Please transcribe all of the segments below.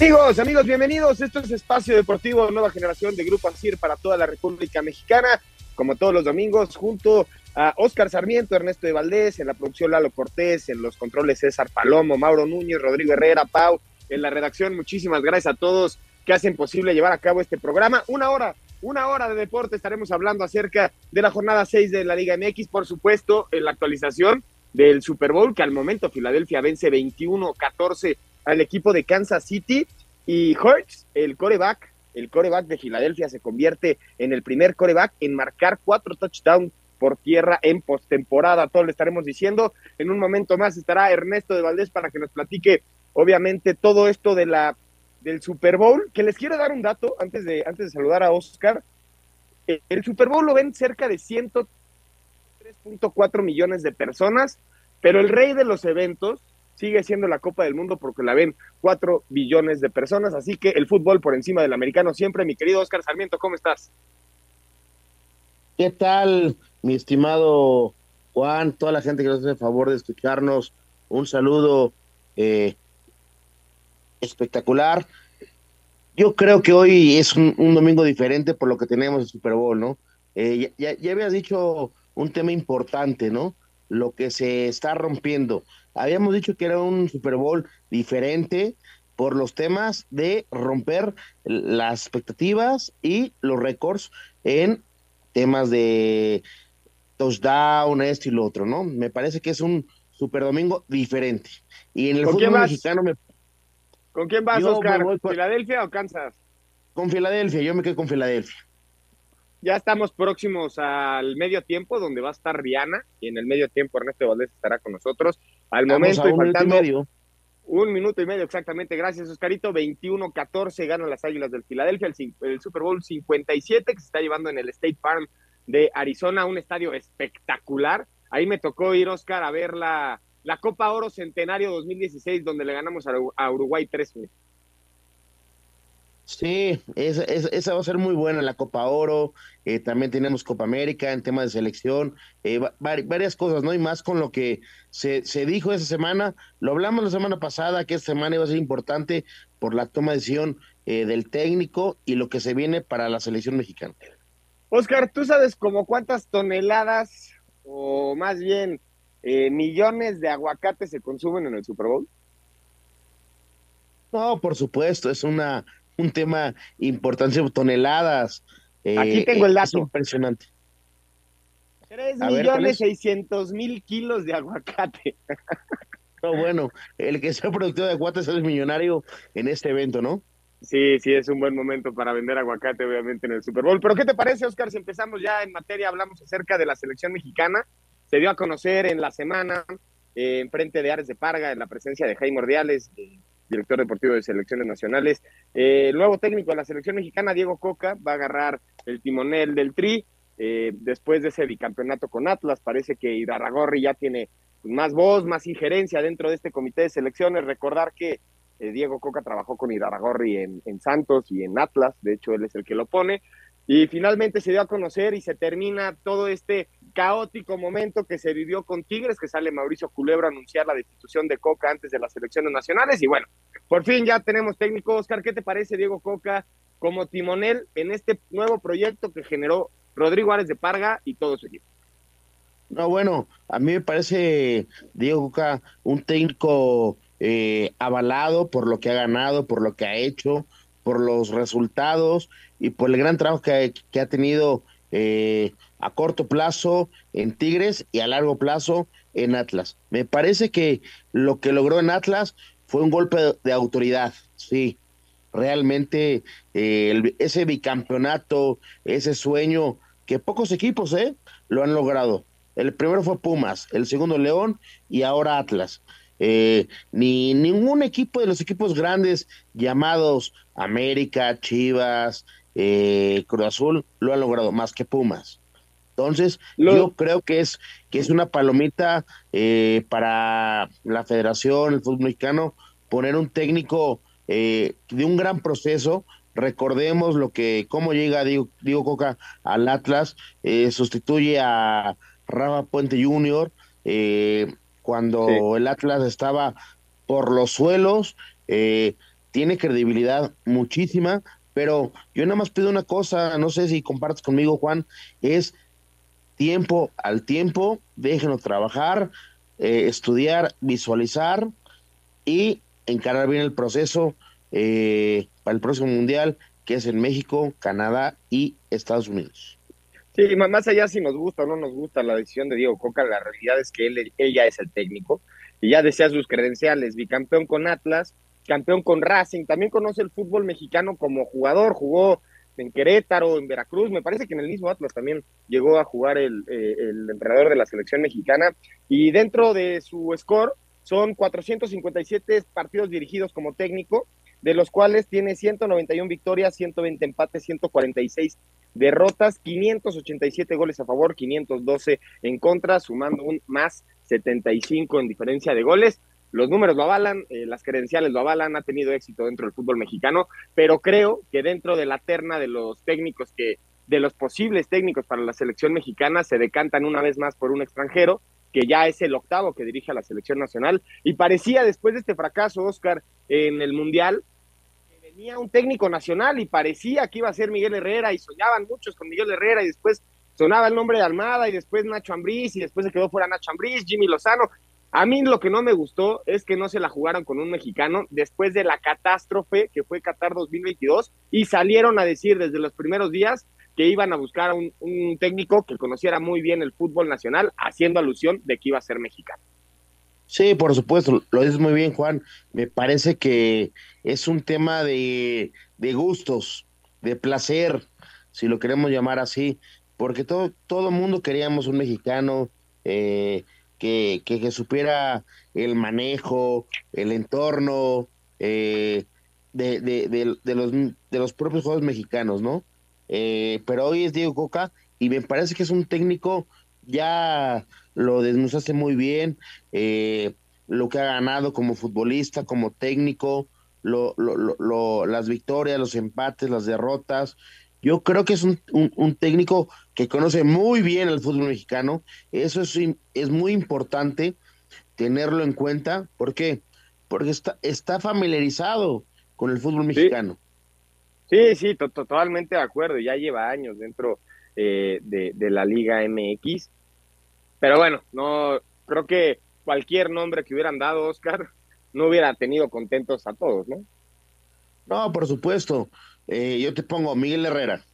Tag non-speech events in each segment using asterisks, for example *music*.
Amigos, amigos, bienvenidos. Esto es Espacio Deportivo Nueva Generación de Grupo ASIR para toda la República Mexicana. Como todos los domingos, junto a Oscar Sarmiento, Ernesto de Valdés, en la producción Lalo Cortés, en los controles César Palomo, Mauro Núñez, Rodrigo Herrera, Pau, en la redacción. Muchísimas gracias a todos que hacen posible llevar a cabo este programa. Una hora, una hora de deporte. Estaremos hablando acerca de la jornada 6 de la Liga MX, por supuesto, en la actualización del Super Bowl, que al momento Filadelfia vence 21-14 al equipo de Kansas City y Hurts, el coreback, el coreback de Filadelfia se convierte en el primer coreback en marcar cuatro touchdowns por tierra en postemporada. Todo lo estaremos diciendo. En un momento más estará Ernesto de Valdés para que nos platique, obviamente, todo esto de la del Super Bowl. Que les quiero dar un dato antes de, antes de saludar a Oscar. El Super Bowl lo ven cerca de 103.4 millones de personas, pero el rey de los eventos sigue siendo la Copa del Mundo porque la ven cuatro billones de personas, así que el fútbol por encima del americano siempre. Mi querido Oscar Sarmiento, ¿cómo estás? ¿Qué tal, mi estimado Juan? Toda la gente que nos hace el favor de escucharnos, un saludo eh, espectacular. Yo creo que hoy es un, domingo diferente por lo que tenemos el Super Bowl, ¿no? Eh, ya, ya habías dicho un tema importante, ¿no? Lo que se está rompiendo habíamos dicho que era un Super Bowl diferente por los temas de romper las expectativas y los récords en temas de touchdown, esto y lo otro, ¿no? Me parece que es un Super Domingo diferente. Y en el fútbol mexicano me... ¿Con quién vas, Oscar? ¿Filadelfia o Kansas? Con Filadelfia, yo me quedo con Filadelfia. Ya estamos próximos al medio tiempo, donde va a estar Rihanna, y en el medio tiempo Ernesto Valdés estará con nosotros. Al momento, y faltando medio. un minuto y medio exactamente, gracias Oscarito, 21-14 ganan las Águilas del Filadelfia, el, Super Bowl 57 que se está llevando en el State Farm de Arizona, un estadio espectacular. Ahí me tocó ir, Oscar, a ver la, la Copa Oro Centenario 2016, donde le ganamos a, Uruguay 3 Sí, esa, esa, va a ser muy buena la Copa Oro. Eh, también tenemos Copa América en tema de selección, eh, varias cosas, ¿no? Y más con lo que se, se dijo esa semana. Lo hablamos la semana pasada, que esta semana iba a ser importante por la toma de decisión eh, del técnico y lo que se viene para la selección mexicana. Oscar, ¿tú sabes como cuántas toneladas o más bien millones de aguacates se consumen en el Super Bowl? No, por supuesto, es una un tema importante, toneladas. Eh, Aquí tengo el dato. impresionante. 3 millones seiscientos mil kilos de aguacate. *laughs* No, bueno, el que sea productor de aguacate es millonario en este evento, ¿no? Sí, sí, es un buen momento para vender aguacate, obviamente, en el Super Bowl. Pero, ¿qué te parece, Oscar? Si empezamos ya en materia, hablamos acerca de la selección mexicana. Se dio a conocer en la semana, eh, en frente de Ares de Parga, en la presencia de Jaime Ordiales, director deportivo de selecciones nacionales. Eh, el nuevo técnico de la selección mexicana, Diego Coca, va a agarrar el timonel del Tri. Eh, después de ese bicampeonato con Atlas, parece que Idarragorri ya tiene más voz, más injerencia dentro de este comité de selecciones. Recordar que eh, Diego Coca trabajó con Idarragorri en, en Santos y en Atlas, de hecho él es el que lo pone. Y finalmente se dio a conocer y se termina todo este caótico momento que se vivió con Tigres, que sale Mauricio Culebro a anunciar la destitución de Coca antes de las elecciones nacionales. Y bueno, por fin ya tenemos técnico. Oscar, ¿qué te parece Diego Coca como timonel en este nuevo proyecto que generó Rodrigo Árez de Parga y todo su equipo? No, bueno, a mí me parece Diego Coca un técnico eh, avalado por lo que ha ganado, por lo que ha hecho, por los resultados y por el gran trabajo que, ha tenido eh, a corto plazo en Tigres y a largo plazo en Atlas. Me parece que lo que logró en Atlas fue un golpe de, autoridad, sí. Realmente eh, ese bicampeonato, ese sueño que pocos equipos eh, lo han logrado. El primero fue Pumas, el segundo León y ahora Atlas. Eh, ni ningún equipo de los equipos grandes llamados América, Chivas, eh, Cruz Azul lo ha logrado más que Pumas. Entonces, yo creo que es que es una palomita eh, para la Federación, el fútbol mexicano, poner un técnico eh, de un gran proceso. Recordemos lo que cómo llega Diego, Coca al Atlas, eh, sustituye a Rafa Puente Jr. cuando el Atlas estaba por los suelos, tiene credibilidad muchísima, pero yo nada más pido una cosa, no sé si compartes conmigo, Juan, es tiempo al tiempo, déjenos trabajar, eh, estudiar, visualizar y encarar bien el proceso eh, para el próximo mundial, que es en México, Canadá y Estados Unidos. Sí, más allá si nos gusta o no nos gusta la decisión de Diego Coca, la realidad es que él, ella es el técnico y ya desea sus credenciales, bicampeón con Atlas, campeón con Racing, también conoce el fútbol mexicano como jugador, jugó en Querétaro, en Veracruz, me parece que en el mismo Atlas también llegó a jugar el, eh, el entrenador de la selección mexicana y dentro de su score son 457 partidos dirigidos como técnico, de los cuales tiene 191 victorias, 120 empates, 146 derrotas, 587 goles a favor, 512 en contra, sumando un más 75 en diferencia de goles. Los números lo avalan, eh, las credenciales lo avalan, ha tenido éxito dentro del fútbol mexicano, pero creo que dentro de la terna de los técnicos que, de los posibles técnicos para la selección mexicana, se decantan una vez más por un extranjero, que ya es el octavo que dirige a la selección nacional, y parecía después de este fracaso, Oscar, en el Mundial, que venía un técnico nacional y parecía que iba a ser Miguel Herrera, y soñaban muchos con Miguel Herrera, y después sonaba el nombre de Almada, y después Nacho Ambriz, y después se quedó fuera Nacho Ambriz, Jimmy Lozano, a mí lo que no me gustó es que no se la jugaron con un mexicano después de la catástrofe que fue Qatar 2022 y salieron a decir desde los primeros días que iban a buscar a un, técnico que conociera muy bien el fútbol nacional, haciendo alusión de que iba a ser mexicano. Sí, por supuesto, lo dices muy bien, Juan. Me parece que es un tema de, de gustos, de placer, si lo queremos llamar así, porque todo todo mundo queríamos un mexicano. Eh, que, que, supiera el manejo, el entorno eh, de, de, de, los, de los propios juegos mexicanos, ¿no? Eh, pero hoy es Diego Coca y me parece que es un técnico, ya lo desnudaste muy bien, eh, lo que ha ganado como futbolista, como técnico, lo, lo, lo, las victorias, los empates, las derrotas, yo creo que es un, un, técnico que conoce muy bien el fútbol mexicano. Eso es, es muy importante tenerlo en cuenta. ¿Por qué? Porque está, está familiarizado con el fútbol mexicano. Sí, sí, totalmente de acuerdo. Ya lleva años dentro eh, de, de, la Liga MX. Pero bueno, no creo que cualquier nombre que hubieran dado, Oscar, *laughs* no hubiera tenido contentos a todos, ¿no? No, por supuesto. Eh, yo te pongo Miguel Herrera,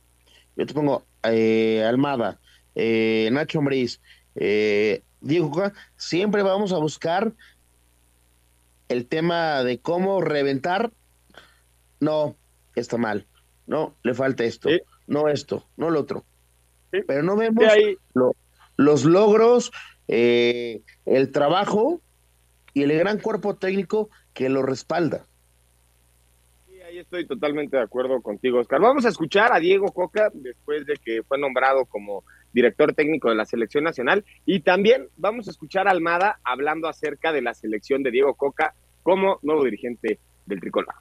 yo te pongo eh, Almada, eh, Nacho Ambriz, Diego siempre vamos a buscar el tema de cómo reventar. No, está mal. No, le falta esto. No esto, no lo otro. Pero no vemos los logros, el trabajo y el gran cuerpo técnico que lo respalda estoy totalmente de acuerdo contigo, Oscar. Vamos a escuchar a Diego Coca después de que fue nombrado como director técnico de la selección nacional y también vamos a escuchar a Almada hablando acerca de la selección de Diego Coca como nuevo dirigente del tricolor.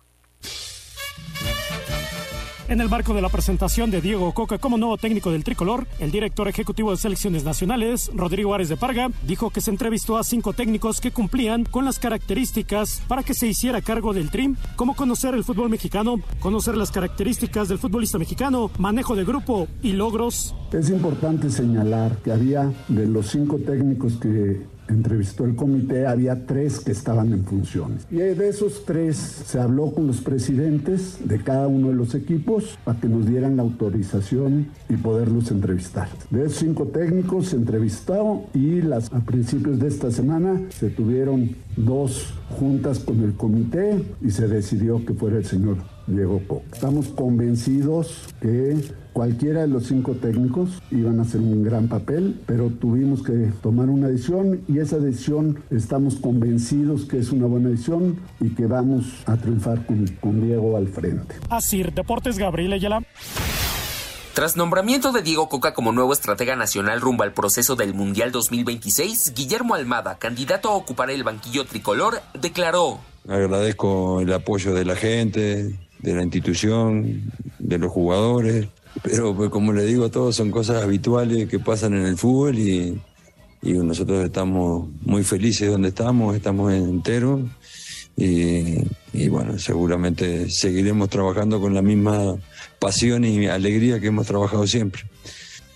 En el marco de la presentación de Diego Coca como nuevo técnico del tricolor, el director ejecutivo de selecciones nacionales, Rodrigo Árez de Parga, dijo que se entrevistó a cinco técnicos que cumplían con las características para que se hiciera cargo del TRIM, como conocer el fútbol mexicano, conocer las características del futbolista mexicano, manejo de grupo y logros. Es importante señalar que había de los cinco técnicos que entrevistó el comité, había tres que estaban en funciones. Y de esos tres se habló con los presidentes de cada uno de los equipos para que nos dieran la autorización y poderlos entrevistar. De esos cinco técnicos se entrevistó y las, a principios de esta semana se tuvieron dos juntas con el comité y se decidió que fuera el señor Diego Coca. Estamos convencidos que cualquiera de los cinco técnicos iban a hacer un gran papel, pero tuvimos que tomar una decisión y esa decisión estamos convencidos que es una buena decisión y que vamos a triunfar con, con Diego al frente. Así, Deportes Gabriel Ayala. Tras nombramiento de Diego Coca como nuevo estratega nacional rumbo al proceso del Mundial 2026, Guillermo Almada, candidato a ocupar el banquillo tricolor, declaró. Agradezco el apoyo de la gente, de la institución, de los jugadores, pero pues, como le digo a todos, son cosas habituales que pasan en el fútbol y, nosotros estamos muy felices donde estamos, estamos enteros y, y bueno, seguramente seguiremos trabajando con la misma pasión y alegría que hemos trabajado siempre.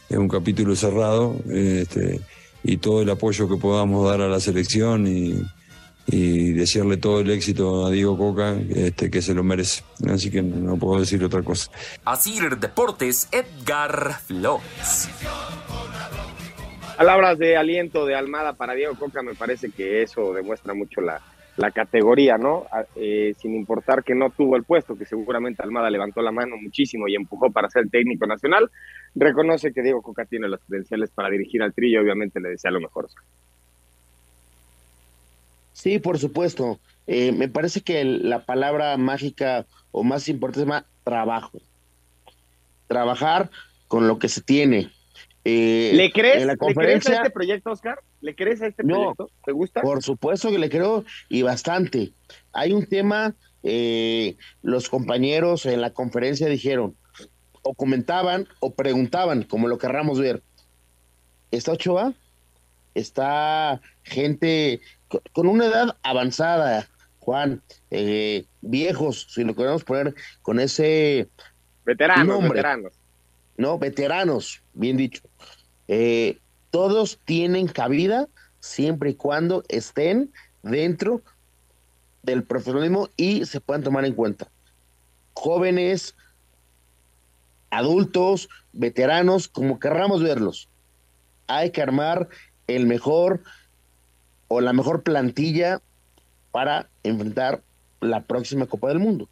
Es un capítulo cerrado este, y todo el apoyo que podamos dar a la selección y, y desearle todo el éxito a Diego Coca, este, que se lo merece. Así que no puedo decir otra cosa. Así Deportes, Edgar Flores. Palabras de aliento de Almada para Diego Coca, me parece que eso demuestra mucho la, la categoría, ¿no? Eh, sin importar que no tuvo el puesto, que seguramente Almada levantó la mano muchísimo y empujó para ser técnico nacional, reconoce que Diego Coca tiene las credenciales para dirigir al trillo y obviamente le desea lo mejor. Sí, por supuesto. Eh, me parece que la palabra mágica o más importante es más trabajo. Trabajar con lo que se tiene. Eh, ¿Le, crees, la conferencia, a este proyecto, Oscar? ¿Le crees a este proyecto? ¿Te gusta? Por supuesto que le creo y bastante. Hay un tema, eh, los compañeros en la conferencia dijeron, o comentaban o preguntaban, como lo querramos ver. ¿Está Ochoa? Está gente con una edad avanzada, Juan, eh, viejos, si lo queremos poner con ese veteranos, veteranos. No, veteranos, bien dicho. Eh, todos tienen cabida siempre y cuando estén dentro del profesionalismo y se puedan tomar en cuenta. Jóvenes, adultos, veteranos, como querramos verlos. Hay que armar el mejor o la mejor plantilla para enfrentar la próxima Copa del Mundo.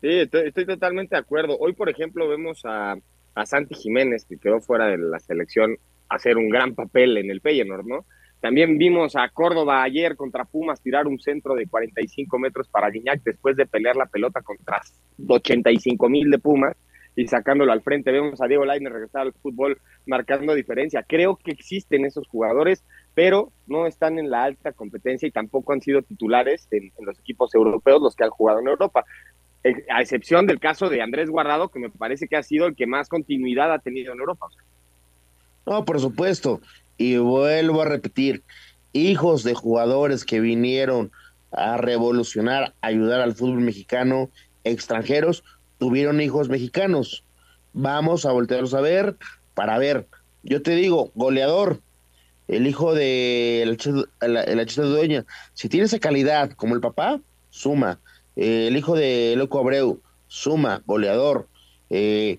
Sí, estoy, totalmente de acuerdo. Hoy, por ejemplo, vemos a, a Santi Jiménez, que quedó fuera de la selección, hacer un gran papel en el Feyenoord, ¿no? También vimos a Córdoba ayer contra Pumas tirar un centro de 45 metros para Guiñac después de pelear la pelota contra 85 mil de Pumas y sacándolo al frente. Vemos a Diego Lainez regresar al fútbol marcando diferencia. Creo que existen esos jugadores, pero no están en la alta competencia y tampoco han sido titulares en, los equipos europeos los que han jugado en Europa. Eh, a excepción del caso de Andrés Guardado, que me parece que ha sido el que más continuidad ha tenido en Europa. No, por supuesto. Y vuelvo a repetir, hijos de jugadores que vinieron a revolucionar, ayudar al fútbol mexicano, extranjeros, tuvieron hijos mexicanos. Vamos a voltearlos a ver para ver. Yo te digo, goleador, el hijo de la, chica dueña, si tiene esa calidad como el papá, suma. Eh, el hijo de Loco Abreu, suma, goleador. Eh,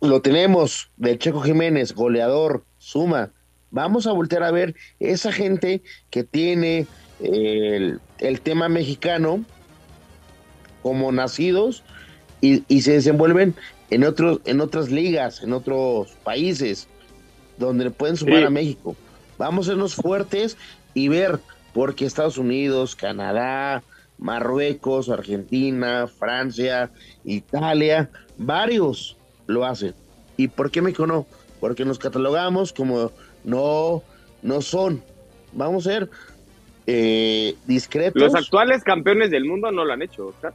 lo tenemos de Checo Jiménez, goleador, suma. Vamos a voltear a ver esa gente que tiene el, tema mexicano como nacidos y, se desenvuelven en otros en otras ligas, en otros países donde pueden sumar a México. Vamos a sernos fuertes y ver porque Estados Unidos, Canadá, Marruecos, Argentina, Francia, Italia, varios lo hacen. ¿Y por qué México no? Porque nos catalogamos como no, no son. Vamos a ser eh, discretos. Los actuales campeones del mundo no lo han hecho, Oscar.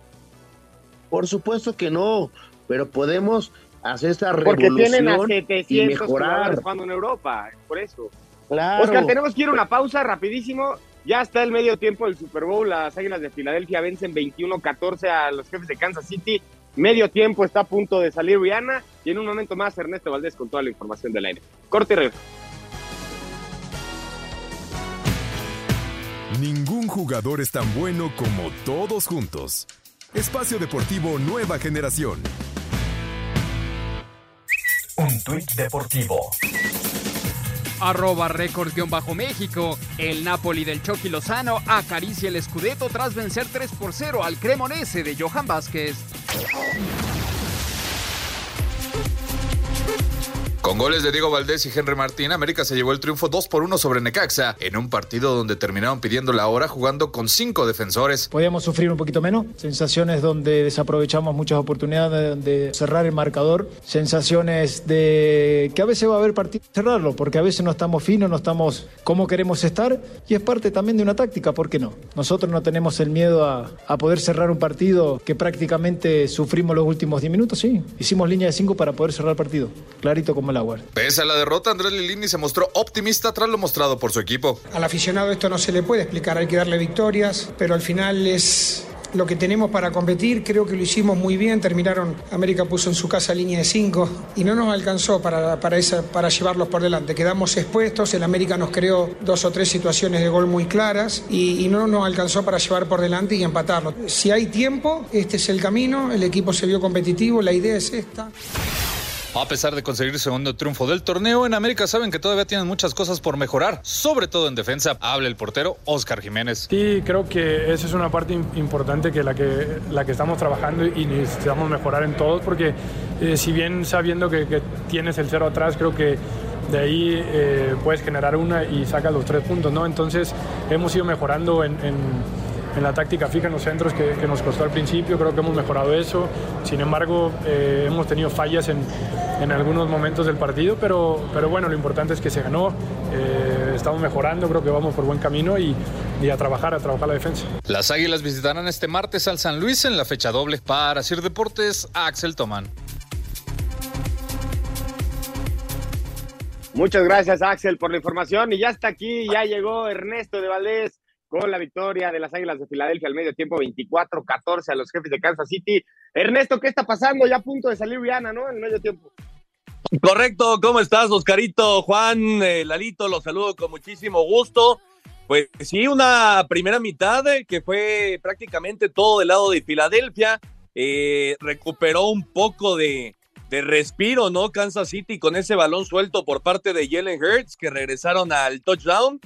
Por supuesto que no, pero podemos hacer esta revolución Porque tienen a 700 y mejorar. jugando en Europa, por eso. Claro. Oscar, tenemos que ir a una pausa rapidísimo. Ya está el medio tiempo del Super Bowl. Las Águilas de Filadelfia vencen 21-14 a los jefes de Kansas City. Medio tiempo está a punto de salir Rihanna y en un momento más Ernesto Valdés con toda la información del aire. Corte y regreso. Ningún jugador es tan bueno como todos juntos. Espacio Deportivo Nueva Generación. Un tuit deportivo Arroba Record-México. El Napoli del Chucky Lozano acaricia el escudeto tras vencer 3 por 0 al Cremonese de Johan Vázquez. Con goles de Diego Valdés y Henry Martín, América se llevó el triunfo 2 por 1 sobre Necaxa, en un partido donde terminaron pidiendo la hora jugando con cinco defensores. Podíamos sufrir un poquito menos, sensaciones donde desaprovechamos muchas oportunidades de cerrar el marcador, sensaciones de que a veces va a haber partido cerrarlo, porque a veces no estamos finos, no estamos como queremos estar, y es parte también de una táctica, ¿por qué no? Nosotros no tenemos el miedo a, poder cerrar un partido que prácticamente sufrimos los últimos 10 minutos, sí, hicimos línea de 5 para poder cerrar el partido, clarito como la Pese a la derrota, Andrés Lilini se mostró optimista tras lo mostrado por su equipo. Al aficionado esto no se le puede explicar, hay que darle victorias, pero al final es lo que tenemos para competir, creo que lo hicimos muy bien, terminaron, América puso en su casa línea de 5 y no nos alcanzó para, para, esa, para llevarlos por delante, quedamos expuestos, el América nos creó dos o tres situaciones de gol muy claras y, y no nos alcanzó para llevar por delante y empatarlo. Si hay tiempo, este es el camino, el equipo se vio competitivo, la idea es esta. A pesar de conseguir el segundo triunfo del torneo, en América saben que todavía tienen muchas cosas por mejorar, sobre todo en defensa. Habla el portero Oscar Jiménez. Sí, creo que esa es una parte importante que la que, la que estamos trabajando y necesitamos mejorar en todos, porque eh, si bien sabiendo que, que, tienes el cero atrás, creo que de ahí eh, puedes generar una y sacas los tres puntos, ¿no? Entonces hemos ido mejorando en, en en la táctica fija en los centros que, que, nos costó al principio, creo que hemos mejorado eso. Sin embargo, eh, hemos tenido fallas en, en, algunos momentos del partido, pero, pero bueno, lo importante es que se ganó, eh, estamos mejorando, creo que vamos por buen camino y, y, a trabajar, a trabajar la defensa. Las Águilas visitarán este martes al San Luis en la fecha doble para Sir Deportes, Axel Tomán. Muchas gracias Axel por la información y ya está aquí, ya llegó Ernesto de Valdés con la victoria de las Águilas de Filadelfia al medio tiempo 24-14 a los jefes de Kansas City. Ernesto, ¿qué está pasando? Ya a punto de salir Rihanna, ¿no? En el medio tiempo. Correcto, ¿cómo estás, Oscarito? Juan, eh, Lalito, los saludo con muchísimo gusto. Pues sí, una primera mitad eh, que fue prácticamente todo del lado de Filadelfia. Eh, recuperó un poco de, de respiro, ¿no? Kansas City con ese balón suelto por parte de Jalen Hurts que regresaron al touchdown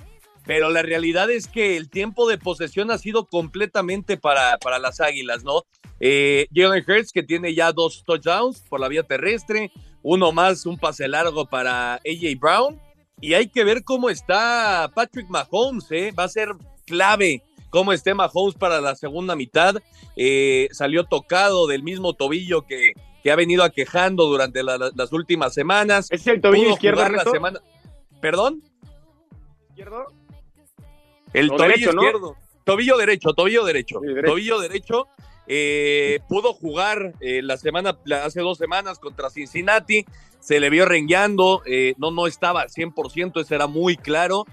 pero la realidad es que el tiempo de posesión ha sido completamente para, para las Águilas, ¿no? Eh, Jalen Hurts, que tiene ya dos touchdowns por la vía terrestre, uno más, un pase largo para AJ Brown, y hay que ver cómo está Patrick Mahomes, ¿eh? Va a ser clave cómo esté Mahomes para la segunda mitad. Eh, salió tocado del mismo tobillo que, que ha venido aquejando durante la, la, las últimas semanas. ¿Es el tobillo izquierdo? La semana... ¿Perdón? ¿Izquierdo? El tobillo derecho, izquierdo. ¿no? Tobillo derecho, tobillo derecho. Sí, derecho. Tobillo derecho. Eh, pudo jugar eh, la semana, hace dos semanas contra Cincinnati. Se le vio rengueando. Eh, no, no estaba al 100%, eso era muy claro.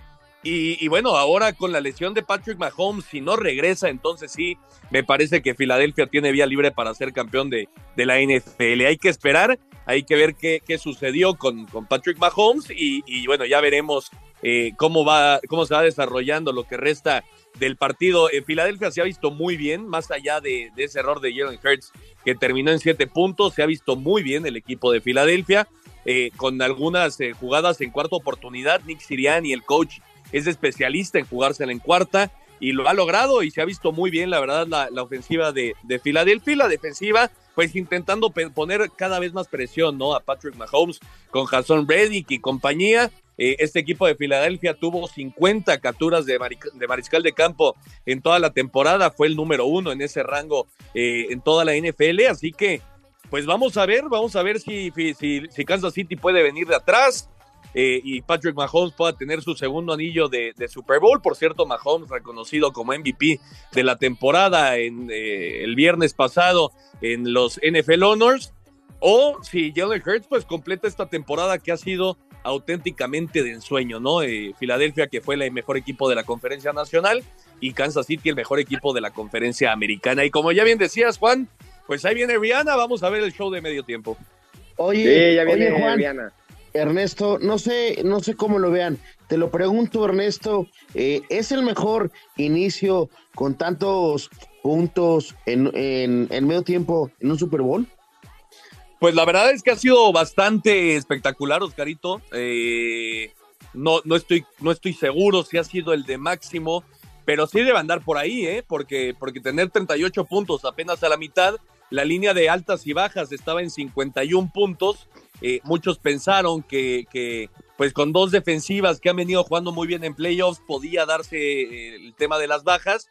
Y, y, bueno, ahora con la lesión de Patrick Mahomes, si no regresa, entonces sí, me parece que Filadelfia tiene vía libre para ser campeón de, de la NFL. Hay que esperar, hay que ver qué, qué sucedió con, con, Patrick Mahomes y, y bueno, ya veremos eh, cómo, va, cómo se va desarrollando lo que resta del partido. En Filadelfia se ha visto muy bien, más allá de, ese error de Jalen Hurts que terminó en siete puntos, se ha visto muy bien el equipo de Filadelfia. Eh, con algunas eh, jugadas en cuarta oportunidad, Nick Siriani, el coach, es especialista en jugársela en cuarta y lo ha logrado y se ha visto muy bien, la verdad, la, ofensiva de, de Filadelfia, la defensiva, pues intentando poner cada vez más presión, ¿no? A Patrick Mahomes con Jason Reddick y compañía. Eh, este equipo de Filadelfia tuvo 50 capturas de, mariscal de campo en toda la temporada, fue el número uno en ese rango eh, en toda la NFL, así que pues vamos a ver, vamos a ver si, Kansas City puede venir de atrás eh, y Patrick Mahomes pueda tener su segundo anillo de, Super Bowl. Por cierto, Mahomes reconocido como MVP de la temporada en, el viernes pasado en los NFL Honors. O si Jalen Hurts pues completa esta temporada que ha sido auténticamente de ensueño, ¿no? Eh, Filadelfia que fue el mejor equipo de la conferencia nacional y Kansas City el mejor equipo de la conferencia americana. Y como ya bien decías, Juan, pues ahí viene Rihanna, vamos a ver el show de medio tiempo. Oye, sí, ya viene oye Juan, Rihanna. Ernesto, no sé, no sé cómo lo vean. Te lo pregunto, Ernesto, eh, ¿es el mejor inicio con tantos puntos en, en, en, medio tiempo en un Super Bowl? Pues la verdad es que ha sido bastante espectacular, Oscarito. Eh, no, no, estoy, no estoy seguro si ha sido el de máximo, pero sí debe andar por ahí, ¿eh? porque, porque tener 38 puntos apenas a la mitad, la línea de altas y bajas estaba en 51 puntos. Eh, muchos pensaron que, que, pues con dos defensivas que han venido jugando muy bien en playoffs, podía darse eh, el tema de las bajas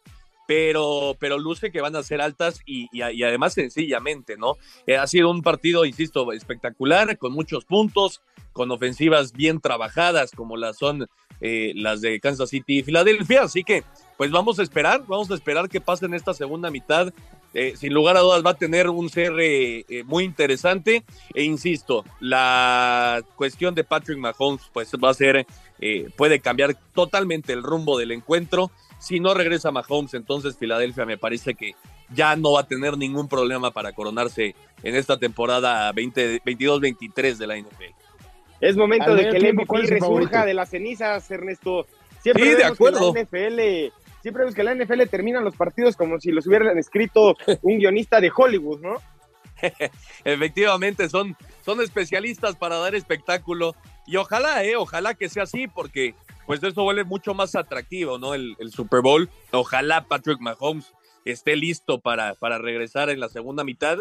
pero, pero luce que van a ser altas y, y, además sencillamente, ¿no? Eh, ha sido un partido, insisto, espectacular, con muchos puntos, con ofensivas bien trabajadas como las son eh, las de Kansas City y Filadelfia, así que pues vamos a esperar, vamos a esperar que pase en esta segunda mitad. Eh, sin lugar a dudas va a tener un cierre muy interesante e insisto, la cuestión de Patrick Mahomes pues va a ser, puede cambiar totalmente el rumbo del encuentro si no regresa Mahomes, entonces Filadelfia me parece que ya no va a tener ningún problema para coronarse en esta temporada 22-23 de la NFL. Es momento de que el MVP resurja de las cenizas, Ernesto. Siempre sí, de acuerdo. Que la NFL, siempre vemos que la NFL termina los partidos como si los hubieran escrito un guionista de Hollywood, ¿no? *laughs* Efectivamente, son, son especialistas para dar espectáculo. Y ojalá, eh, ojalá que sea así, porque pues eso vuelve mucho más atractivo, ¿no? El, Super Bowl. Ojalá Patrick Mahomes esté listo para, para regresar en la segunda mitad,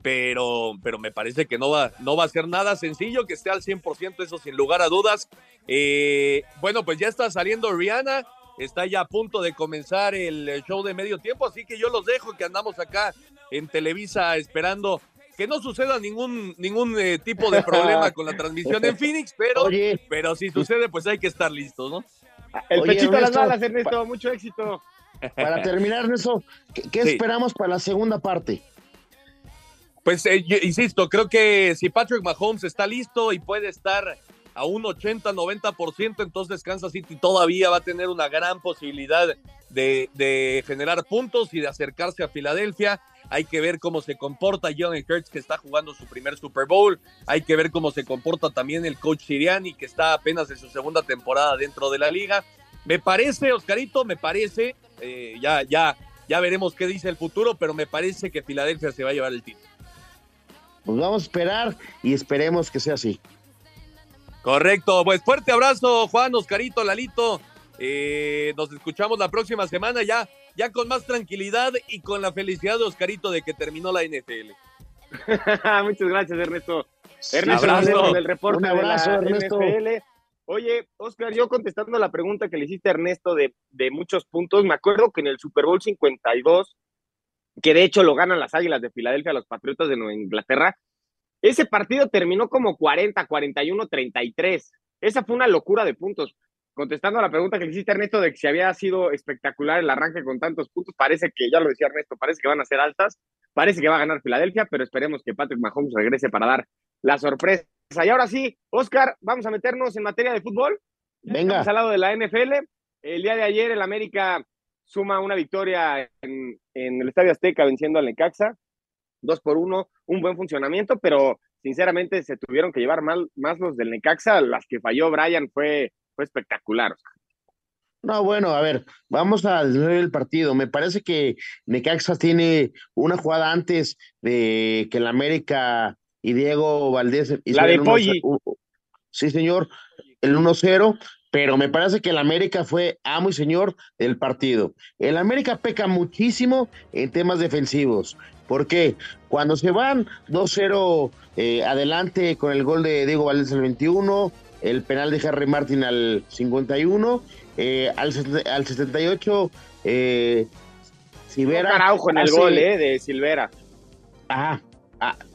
pero, pero me parece que no va, no va a ser nada sencillo, que esté al 100%, eso sin lugar a dudas. Eh, bueno, pues ya está saliendo Rihanna, está ya a punto de comenzar el show de medio tiempo, así que yo los dejo que andamos acá en Televisa esperando que no suceda ningún, ningún eh, tipo de problema con la transmisión en *laughs* Phoenix, pero, pero si sucede, pues hay que estar listos, ¿no? El pechito a las balas, Ernesto, mucho éxito. Para *laughs* terminar, Ernesto, ¿qué, esperamos para la segunda parte? Pues eh, insisto, creo que si Patrick Mahomes está listo y puede estar a un 80-90%, entonces Kansas City todavía va a tener una gran posibilidad de, de generar puntos y de acercarse a Filadelfia. Hay que ver cómo se comporta John Hurts, que está jugando su primer Super Bowl. Hay que ver cómo se comporta también el coach Siriani, que está apenas en su segunda temporada dentro de la liga. Me parece, Oscarito, me parece, eh, ya, ya, ya veremos qué dice el futuro, pero me parece que Filadelfia se va a llevar el título. Pues vamos a esperar y esperemos que sea así. Correcto, pues fuerte abrazo, Juan, Oscarito, Lalito. Eh, nos escuchamos la próxima semana ya ya con más tranquilidad y con la felicidad de Oscarito de que terminó la NFL. *laughs* Muchas gracias, Ernesto. Ernesto, abrazo. el reporte Un abrazo, de la Ernesto. NFL. Oye, Oscar, yo contestando la pregunta que le hiciste a Ernesto de, de muchos puntos, me acuerdo que en el Super Bowl 52, que de hecho lo ganan las Águilas de Filadelfia, los Patriotas de Nueva Inglaterra, ese partido terminó como 40, 41, 33. Esa fue una locura de puntos contestando a la pregunta que le hiciste Ernesto de que si había sido espectacular el arranque con tantos puntos, parece que, ya lo decía Ernesto, parece que van a ser altas, parece que va a ganar Filadelfia, pero esperemos que Patrick Mahomes regrese para dar la sorpresa. Y ahora sí, Oscar, vamos a meternos en materia de fútbol. Venga. al lado de la NFL. El día de ayer el América suma una victoria en, el Estadio Azteca venciendo al Necaxa, dos por uno, un buen funcionamiento, pero sinceramente se tuvieron que llevar mal, más los del Necaxa, las que falló Brian fue fue espectacular. No, bueno, a ver, vamos a ver el partido. Me parece que Necaxa tiene una jugada antes de que el América y Diego Valdés. La de Poggi. Sí, señor, el 1-0, pero me parece que el América fue amo y señor del partido. El América peca muchísimo en temas defensivos. ¿Por qué? Cuando se van 2-0 eh, adelante con el gol de Diego Valdés el 21, el penal de Harry Martin al 51, eh, al, al 78, eh, Silvera. Araujo en el gol, eh, de Silvera. Ah,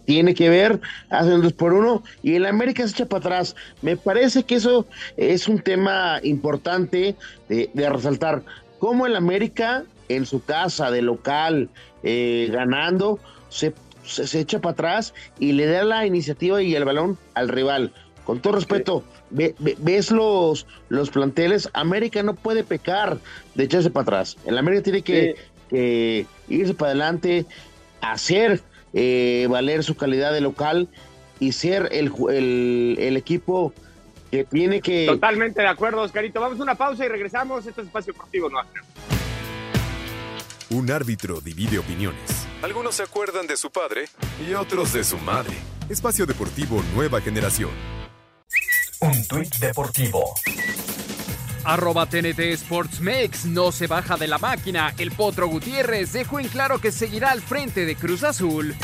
tiene que ver, hacen dos por uno y el América se echa para atrás. Me parece que eso es un tema importante de, resaltar. Cómo el América en su casa, de local, eh, ganando, se, se, echa para atrás y le da la iniciativa y el balón al rival. Con todo respeto, ves los, los planteles, América no puede pecar de echarse para atrás. El América tiene que, irse para adelante, hacer eh, valer su calidad de local y ser el, el, equipo que tiene que... Totalmente de acuerdo, Oscarito. Vamos a una pausa y regresamos. Este es Espacio Deportivo ¿no? Un árbitro divide opiniones. Algunos se acuerdan de su padre y otros de su madre. Espacio Deportivo Nueva Generación. Un tuit deportivo. Arroba TNT Sports no se baja de la máquina. El Potro Gutiérrez dejó en claro que seguirá al frente de Cruz Azul.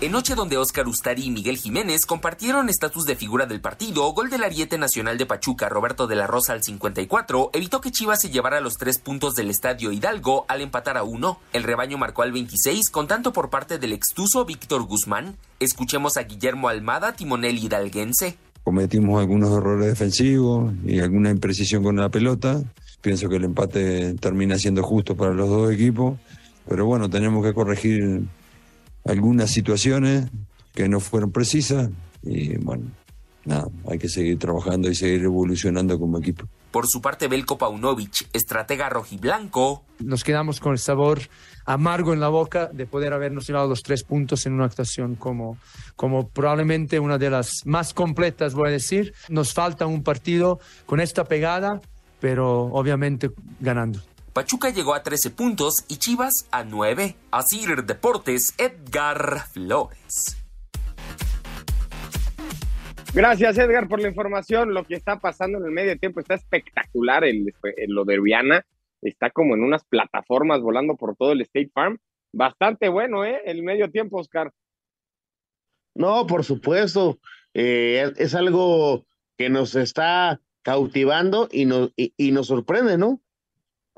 En noche donde Oscar Ustari y Miguel Jiménez compartieron estatus de figura del partido, gol del ariete nacional de Pachuca Roberto de la Rosa al 54 evitó que Chivas se llevara los tres puntos del estadio Hidalgo al empatar a uno. El rebaño marcó al 26 con tanto por parte del extuso Víctor Guzmán. Escuchemos a Guillermo Almada, timonel hidalguense. Cometimos algunos errores defensivos y alguna imprecisión con la pelota. Pienso que el empate termina siendo justo para los dos equipos, pero bueno, tenemos que corregir algunas situaciones que no fueron precisas y bueno, nada, hay que seguir trabajando y seguir evolucionando como equipo. Por su parte, Belko Paunovic, estratega rojiblanco. Nos quedamos con el sabor amargo en la boca de poder habernos llevado los tres puntos en una actuación como, como probablemente una de las más completas, voy a decir. Nos falta un partido con esta pegada, pero obviamente ganando. Pachuca llegó a 13 puntos y Chivas a 9. Asir Deportes, Edgar Flores. Gracias, Edgar, por la información. Lo que está pasando en el medio tiempo está espectacular. El, lo de Rihanna está como en unas plataformas volando por todo el State Farm. Bastante bueno, ¿eh? El medio tiempo, Oscar. No, por supuesto. Eh, es algo que nos está cautivando y nos, y nos sorprende, ¿no?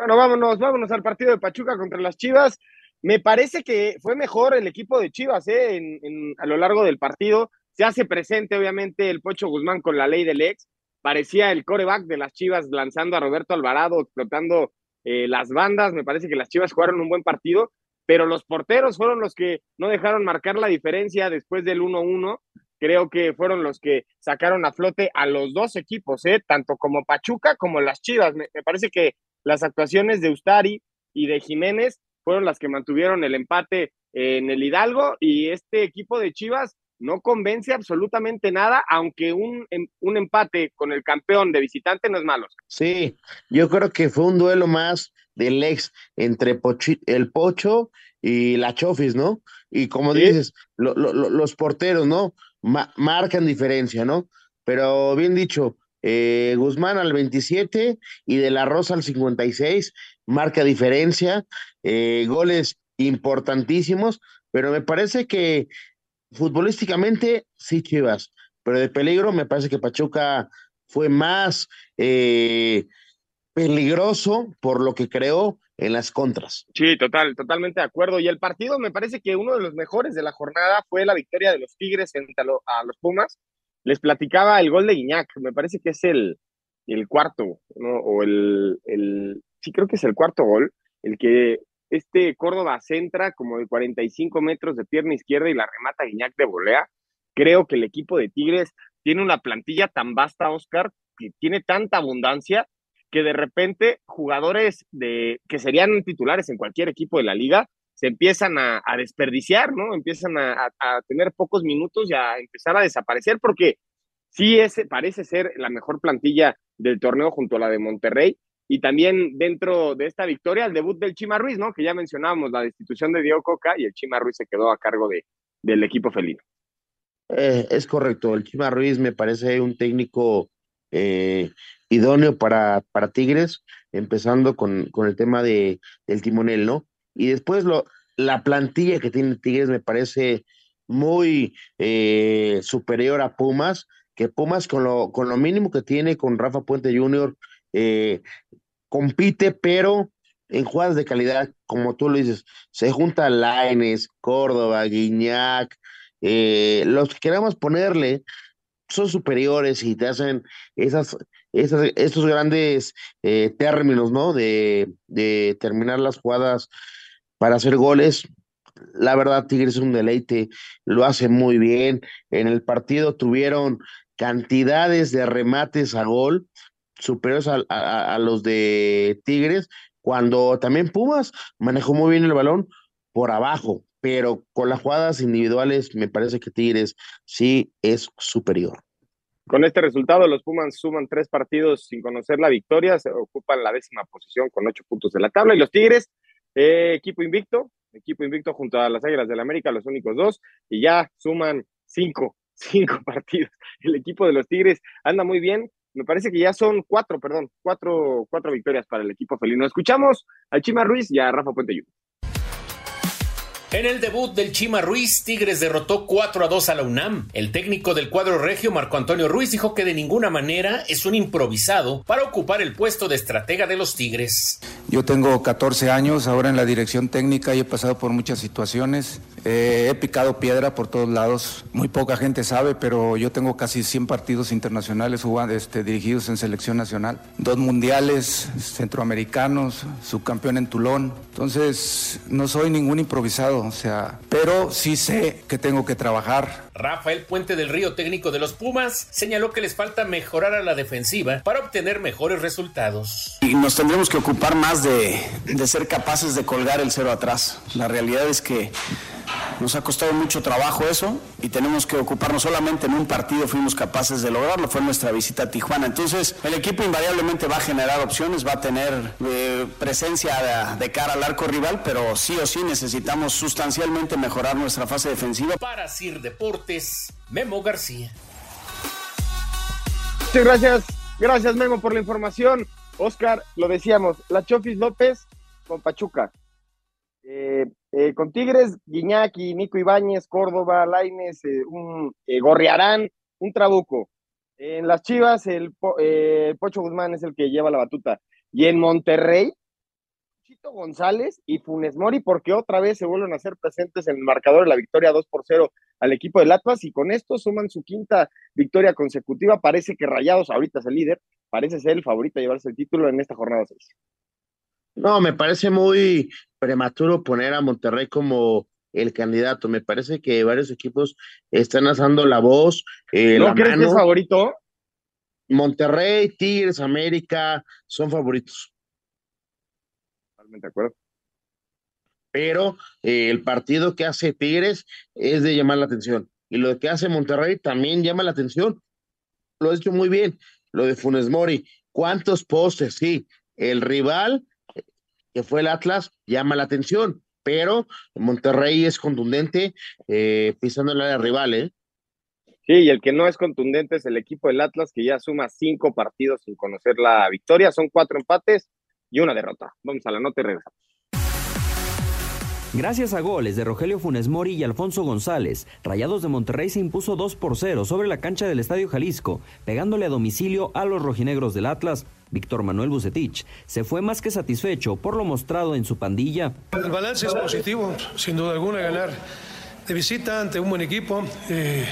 Bueno, vámonos, vámonos al partido de Pachuca contra las Chivas. Me parece que fue mejor el equipo de Chivas ¿eh? en, a lo largo del partido. Se hace presente, obviamente, el Pocho Guzmán con la ley del ex. Parecía el coreback de las Chivas lanzando a Roberto Alvarado, explotando eh, las bandas. Me parece que las Chivas jugaron un buen partido, pero los porteros fueron los que no dejaron marcar la diferencia después del 1-1. Creo que fueron los que sacaron a flote a los dos equipos, ¿eh? tanto como Pachuca como las Chivas. me parece que las actuaciones de Ustari y de Jiménez fueron las que mantuvieron el empate en el Hidalgo y este equipo de Chivas no convence absolutamente nada, aunque un, em, un empate con el campeón de visitante no es malo. Sí, yo creo que fue un duelo más del ex entre el Pocho y la Chofis, ¿no? Y como dices, los porteros, ¿no? marcan diferencia, ¿no? Pero bien dicho, eh, Guzmán al 27 y De La Rosa al 56, marca diferencia, eh, goles importantísimos, pero me parece que futbolísticamente sí Chivas, pero de peligro me parece que Pachuca fue más eh, peligroso por lo que creó en las contras. Sí, total, totalmente de acuerdo. Y el partido me parece que uno de los mejores de la jornada fue la victoria de los Tigres frente a los Pumas les platicaba el gol de Guiñac, me parece que es el, el cuarto, ¿no? O el, el, sí creo que es el cuarto gol, el que este Córdoba centra como de 45 metros de pierna izquierda y la remata Guiñac de volea. Creo que el equipo de Tigres tiene una plantilla tan vasta, Oscar, que tiene tanta abundancia que de repente jugadores de, que serían titulares en cualquier equipo de la liga se empiezan a, desperdiciar, ¿no? Empiezan a, tener pocos minutos y a empezar a desaparecer, porque sí ese parece ser la mejor plantilla del torneo junto a la de Monterrey. Y también dentro de esta victoria, el debut del Chima Ruiz, ¿no? Que ya mencionábamos, la destitución de Diego Coca y el Chima Ruiz se quedó a cargo de, del equipo felino. Eh, es correcto, el Chima Ruiz me parece un técnico eh, idóneo para, para Tigres, empezando con, con el tema de, del timonel, ¿no? Y después lo, la plantilla que tiene Tigres me parece muy eh, superior a Pumas, que Pumas con lo, con lo mínimo que tiene con Rafa Puente Jr. Eh, compite, pero en jugadas de calidad, como tú lo dices, se junta Laines, Córdoba, Guiñac, eh, los que queramos ponerle son superiores y te hacen esas, esas estos grandes términos, ¿no? De, de terminar las jugadas para hacer goles. La verdad, Tigres es un deleite, lo hace muy bien. En el partido tuvieron cantidades de remates a gol superiores a, los de Tigres, cuando también Pumas manejó muy bien el balón por abajo, pero con las jugadas individuales me parece que Tigres sí es superior. Con este resultado, los Pumas suman tres partidos sin conocer la victoria, se ocupan la décima posición con ocho puntos de la tabla y los Tigres eh, equipo invicto, equipo invicto junto a las Águilas del América, los únicos dos, y ya suman cinco, *laughs* cinco partidos. El equipo de los Tigres anda muy bien. Me parece que ya son cuatro, perdón, cuatro, cuatro victorias para el equipo felino. Escuchamos al Chima Ruiz y a Rafa Puente Junior. En el debut del Chima Ruiz, Tigres derrotó 4 a 2 a la UNAM. El técnico del cuadro regio, Marco Antonio Ruiz, dijo que de ninguna manera es un improvisado para ocupar el puesto de estratega de los Tigres. Yo tengo 14 años ahora en la dirección técnica y he pasado por muchas situaciones. Eh, he picado piedra por todos lados. Muy poca gente sabe, pero yo tengo casi 100 partidos internacionales este, dirigidos en selección nacional. Dos mundiales centroamericanos, subcampeón en Tulón. Entonces, no soy ningún improvisado o sea, pero sí sé que tengo que trabajar. Rafael Puente del Río, técnico de los Pumas, señaló que les falta mejorar a la defensiva para obtener mejores resultados. Y nos tendremos que ocupar más de, de ser capaces de colgar el cero atrás. La realidad es que nos ha costado mucho trabajo eso y tenemos que ocuparnos solamente en un partido fuimos capaces de lograrlo, fue nuestra visita a Tijuana. Entonces el equipo invariablemente va a generar opciones, va a tener eh, presencia de, cara al arco rival, pero sí o sí necesitamos sustancialmente mejorar nuestra fase defensiva. Para Sir Memo García. Muchas gracias, gracias Memo por la información. Oscar, lo decíamos, la Chofis López con Pachuca. Eh, eh, con Tigres, Guiñaki, Nico Ibáñez, Córdoba, Laines, eh, un Gorriarán, un Trabuco. En las Chivas, el, Pocho Guzmán es el que lleva la batuta. Y en Monterrey, González y Funes Mori, porque otra vez se vuelven a ser presentes en el marcador de la victoria 2 por 0 al equipo del Atlas, y con esto suman su quinta victoria consecutiva. Parece que Rayados ahorita es el líder, parece ser el favorito a llevarse el título en esta jornada 6. No, me parece muy prematuro poner a Monterrey como el candidato. Me parece que varios equipos están alzando la voz. Eh, ¿No crees que es favorito? Monterrey, Tigres, América son favoritos. Totalmente de acuerdo. Pero eh, el partido que hace Tigres es de llamar la atención. Y lo que hace Monterrey también llama la atención. Lo ha hecho muy bien. Lo de Funes Mori. ¿Cuántos postes? Sí. El rival que fue el Atlas, llama la atención, pero Monterrey es contundente eh, pisando el área rival, ¿eh? Sí, y el que no es contundente es el equipo del Atlas, que ya suma cinco partidos sin conocer la victoria. Son cuatro empates y una derrota. Vamos a la nota y regresamos. Gracias a goles de Rogelio Funes Mori y Alfonso González, Rayados de Monterrey se impuso 2 por 0 sobre la cancha del Estadio Jalisco, pegándole a domicilio a los rojinegros del Atlas. Víctor Manuel Bucetich se fue más que satisfecho por lo mostrado en su pandilla. El balance es positivo, sin duda alguna, ganar de visita ante un buen equipo. Eh,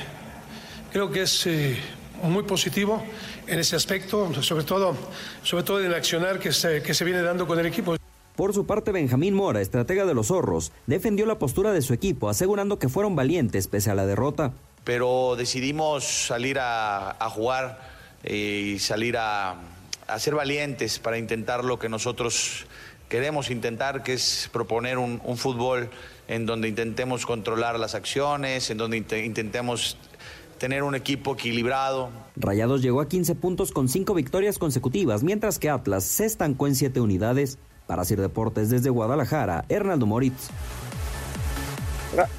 creo que es eh, muy positivo en ese aspecto, sobre todo, sobre todo en el accionar que se, que se viene dando con el equipo. Por su parte, Benjamín Mora, estratega de los zorros, defendió la postura de su equipo, asegurando que fueron valientes pese a la derrota. Pero decidimos salir a, jugar eh, y salir a, ser valientes para intentar lo que nosotros queremos intentar, que es proponer un, fútbol en donde intentemos controlar las acciones, en donde intentemos tener un equipo equilibrado. Rayados llegó a 15 puntos con 5 victorias consecutivas, mientras que Atlas se estancó en 7 unidades. Para Sir Deportes desde Guadalajara, Hernaldo Moritz.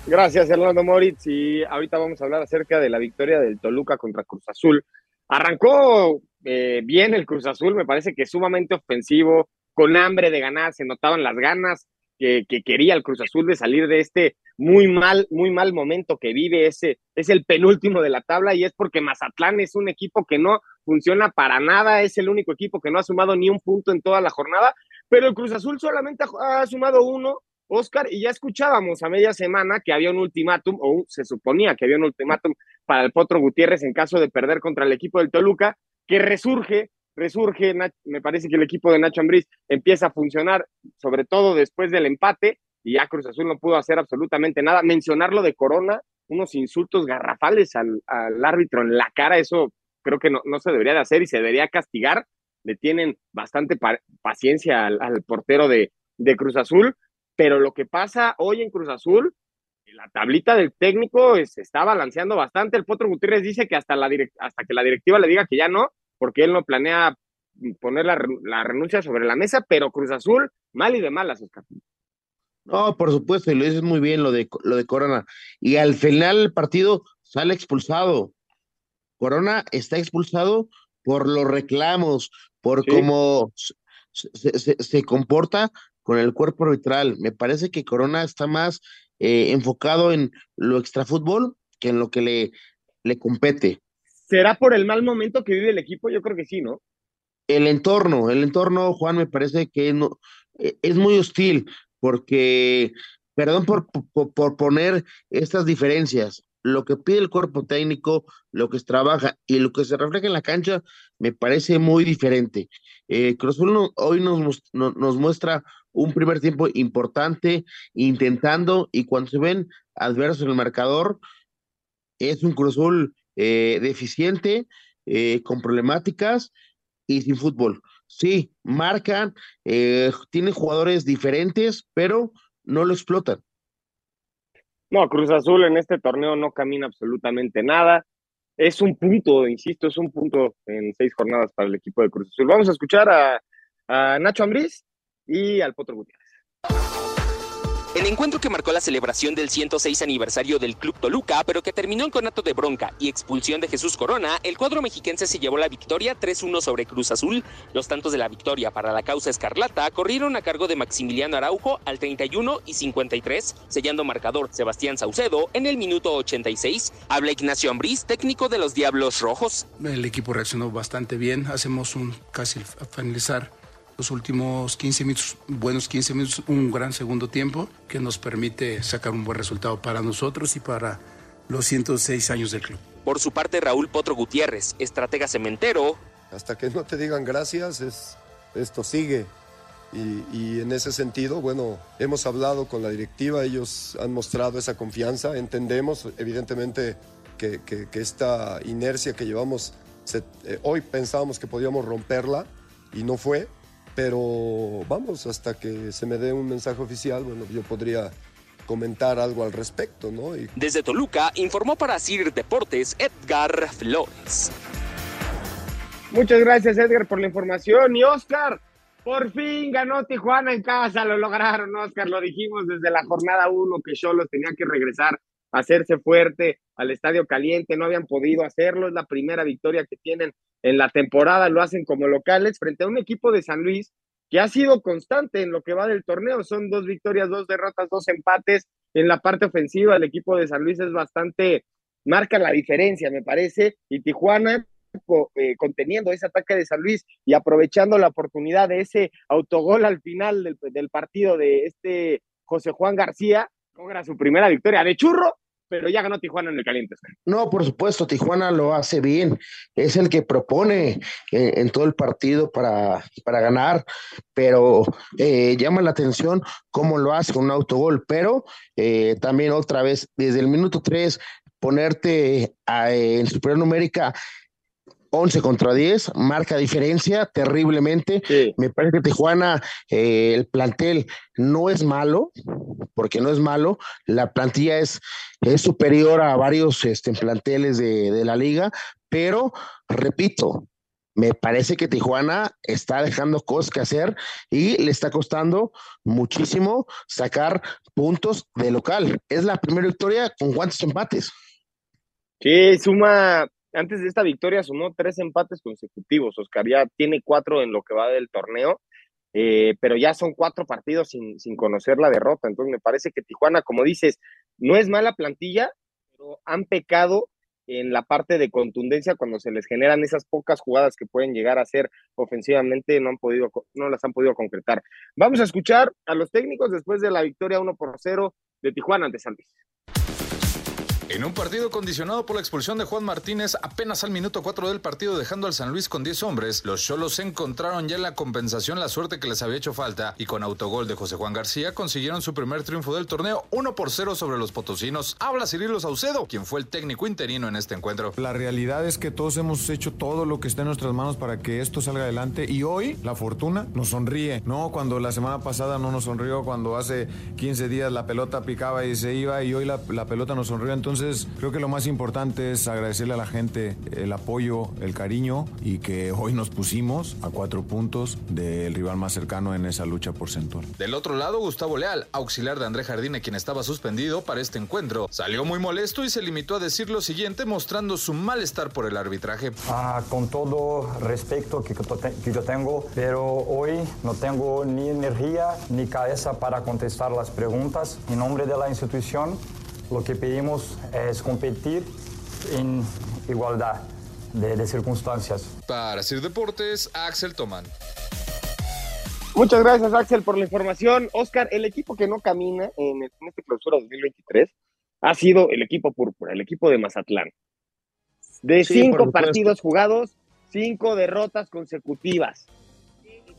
Gracias, Hernando Moritz. Y ahorita vamos a hablar acerca de la victoria del Toluca contra Cruz Azul. Arrancó eh, bien el Cruz Azul, me parece que sumamente ofensivo, con hambre de ganar, se notaban las ganas que, quería el Cruz Azul de salir de este muy mal, muy mal momento que vive. Ese es el penúltimo de la tabla y es porque Mazatlán es un equipo que no funciona para nada, es el único equipo que no ha sumado ni un punto en toda la jornada pero el Cruz Azul solamente ha, sumado uno, Oscar, y ya escuchábamos a media semana que había un ultimátum, o se suponía que había un ultimátum para el Potro Gutiérrez en caso de perder contra el equipo del Toluca, que resurge, resurge, me parece que el equipo de Nacho Ambriz empieza a funcionar, sobre todo después del empate, y ya Cruz Azul no pudo hacer absolutamente nada. Mencionarlo de Corona, unos insultos garrafales al, árbitro en la cara, eso creo que no, no se debería de hacer y se debería castigar le tienen bastante paciencia al, portero de, Cruz Azul, pero lo que pasa hoy en Cruz Azul, la tablita del técnico está balanceando bastante. El Potro Gutiérrez dice que hasta, la hasta que la directiva le diga que ya no, porque él no planea poner la, renuncia sobre la mesa, pero Cruz Azul, mal y de malas, Oscar. No, por supuesto, y lo dices muy bien lo de, lo de Corona. Y al final el partido sale expulsado. Corona está expulsado por los reclamos, por cómo se, comporta con el cuerpo arbitral. Me parece que Corona está más eh, enfocado en lo extrafútbol que en lo que le, le compete. ¿Será por el mal momento que vive el equipo? Yo creo que sí, ¿no? El entorno, el entorno, Juan, me parece que no, e, es muy hostil, porque, perdón por, por, poner estas diferencias, lo que pide el cuerpo técnico, lo que trabaja y lo que se refleja en la cancha, me parece muy diferente. Eh, Cruz hoy nos, nos, muestra un primer tiempo importante, intentando, y cuando se ven adversos en el marcador, es un Cruzul eh, deficiente, eh, con problemáticas y sin fútbol. Sí, marcan, eh, tienen jugadores diferentes, pero no lo explotan. No, Cruz Azul en este torneo no camina absolutamente nada. Es un punto, insisto, es un punto en seis jornadas para el equipo de Cruz Azul. Vamos a escuchar a, Nacho Ambriz y al Potro Gutiérrez. El encuentro que marcó la celebración del 106 aniversario del Club Toluca, pero que terminó en conato de bronca y expulsión de Jesús Corona, el cuadro mexiquense se llevó la victoria 3-1 sobre Cruz Azul. Los tantos de la victoria para la causa escarlata corrieron a cargo de Maximiliano Araujo al 31 y 53, sellando marcador Sebastián Saucedo en el minuto 86. Habla Ignacio Ambriz, técnico de los Diablos Rojos. El equipo reaccionó bastante bien, hacemos un casi finalizar los últimos 15 minutos, buenos 15 minutos, un gran segundo tiempo que nos permite sacar un buen resultado para nosotros y para los 106 años del club. Por su parte, Raúl Potro Gutiérrez, estratega cementero. Hasta que no te digan gracias, es, esto sigue. Y, en ese sentido, bueno, hemos hablado con la directiva, ellos han mostrado esa confianza, entendemos evidentemente que, esta inercia que llevamos, eh, hoy pensábamos que podíamos romperla y no fue, pero vamos, hasta que se me dé un mensaje oficial, bueno, yo podría comentar algo al respecto, ¿no? Desde Toluca informó para CIR Deportes Edgar Flores. Muchas gracias Edgar por la información y Oscar, por fin ganó Tijuana en casa, lo lograron Oscar, lo dijimos desde la jornada 1 que Cholos tenía que regresar hacerse fuerte al estadio caliente, no habían podido hacerlo, es la primera victoria que tienen en la temporada, lo hacen como locales frente a un equipo de San Luis que ha sido constante en lo que va del torneo, son dos victorias, dos derrotas, dos empates en la parte ofensiva, el equipo de San Luis es bastante, marca la diferencia, me parece, y Tijuana eh, conteniendo ese ataque de San Luis y aprovechando la oportunidad de ese autogol al final del, del partido de este José Juan García, logra su primera victoria de churro pero ya ganó Tijuana en el caliente. No, por supuesto, Tijuana lo hace bien, es el que propone eh, en todo el partido para, para ganar, pero eh, llama la atención cómo lo hace con un autogol, pero eh, también otra vez, desde el minuto 3, ponerte en superior numérica 11 contra 10, marca diferencia terriblemente. Me parece que Tijuana, eh, el plantel no es malo, porque no es malo. La plantilla es, es superior a varios este, planteles de, de la liga, pero repito, me parece que Tijuana está dejando cosas que hacer y le está costando muchísimo sacar puntos de local. Es la primera victoria con cuántos empates. Sí, suma antes de esta victoria sumó tres empates consecutivos. Oscar ya tiene cuatro en lo que va del torneo, eh, pero ya son cuatro partidos sin, sin conocer la derrota. Entonces me parece que Tijuana, como dices, no es mala plantilla, pero han pecado en la parte de contundencia cuando se les generan esas pocas jugadas que pueden llegar a ser ofensivamente, no han podido, no las han podido concretar. Vamos a escuchar a los técnicos después de la victoria 1 por 0 de Tijuana ante San. En un partido condicionado por la expulsión de Juan Martínez apenas al minuto 4 del partido dejando al San Luis con 10 hombres, los Cholos encontraron ya en la compensación la suerte que les había hecho falta y con autogol de José Juan García consiguieron su primer triunfo del torneo 1 por 0 sobre los potosinos. Habla Cirilo Saucedo, quien fue el técnico interino en este encuentro. La realidad es que todos hemos hecho todo lo que está en nuestras manos para que esto salga adelante y hoy la fortuna nos sonríe, ¿no? Cuando la semana pasada no nos sonrió, cuando hace 15 días la pelota picaba y se iba y hoy la, la pelota nos sonrió, entonces Entonces, creo que lo más importante es agradecerle a la gente el apoyo, el cariño y que hoy nos pusimos a cuatro puntos del rival más cercano en esa lucha porcentual. Del otro lado, Gustavo Leal, auxiliar de André Jardine, quien estaba suspendido para este encuentro, salió muy molesto y se limitó a decir lo siguiente mostrando su malestar por el arbitraje. Ah, con todo respeto que, que yo tengo, pero hoy no tengo ni energía ni cabeza para contestar las preguntas. En nombre de la institución, lo que pedimos es competir en igualdad de, circunstancias. Para Sir Deportes, Axel Tomán. Muchas gracias, Axel, por la información. Oscar, el equipo que no camina en, en este clausura 2023 ha sido el equipo púrpura, el equipo de Mazatlán. De cinco partidos jugados, cinco derrotas consecutivas.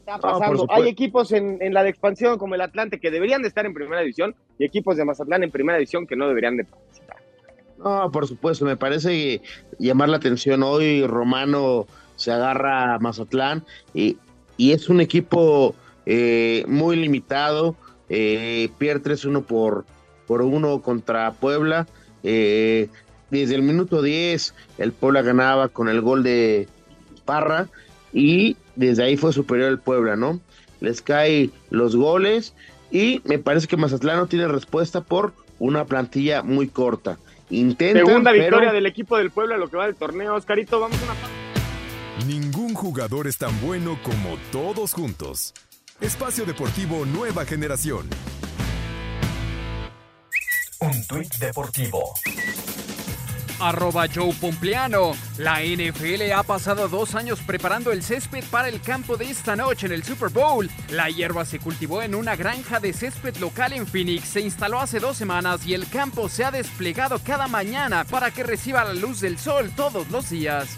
Está pasando? Hay equipos en, en, la de expansión como el Atlante que deberían de estar en primera división y equipos de Mazatlán en primera división que no deberían de participar. No, por supuesto, me parece llamar la atención hoy Romano se agarra a Mazatlán y, y es un equipo eh, muy limitado, eh, pierde 3-1 por, por 1 contra Puebla, eh, desde el minuto 10 el Puebla ganaba con el gol de Parra y desde ahí fue superior el Puebla, ¿no? Les cae los goles y me parece que Mazatlán no tiene respuesta por una plantilla muy corta. Segunda victoria del equipo del Puebla lo que va del torneo. Oscarito, vamos a una... Ningún jugador es tan bueno como todos juntos. Espacio Deportivo Nueva Generación. Un tuit deportivo arroba Joe Pompliano. La NFL ha pasado dos años preparando el césped para el campo de esta noche en el Super Bowl. La hierba se cultivó en una granja de césped local en Phoenix, se instaló hace dos semanas y el campo se ha desplegado cada mañana para que reciba la luz del sol todos los días.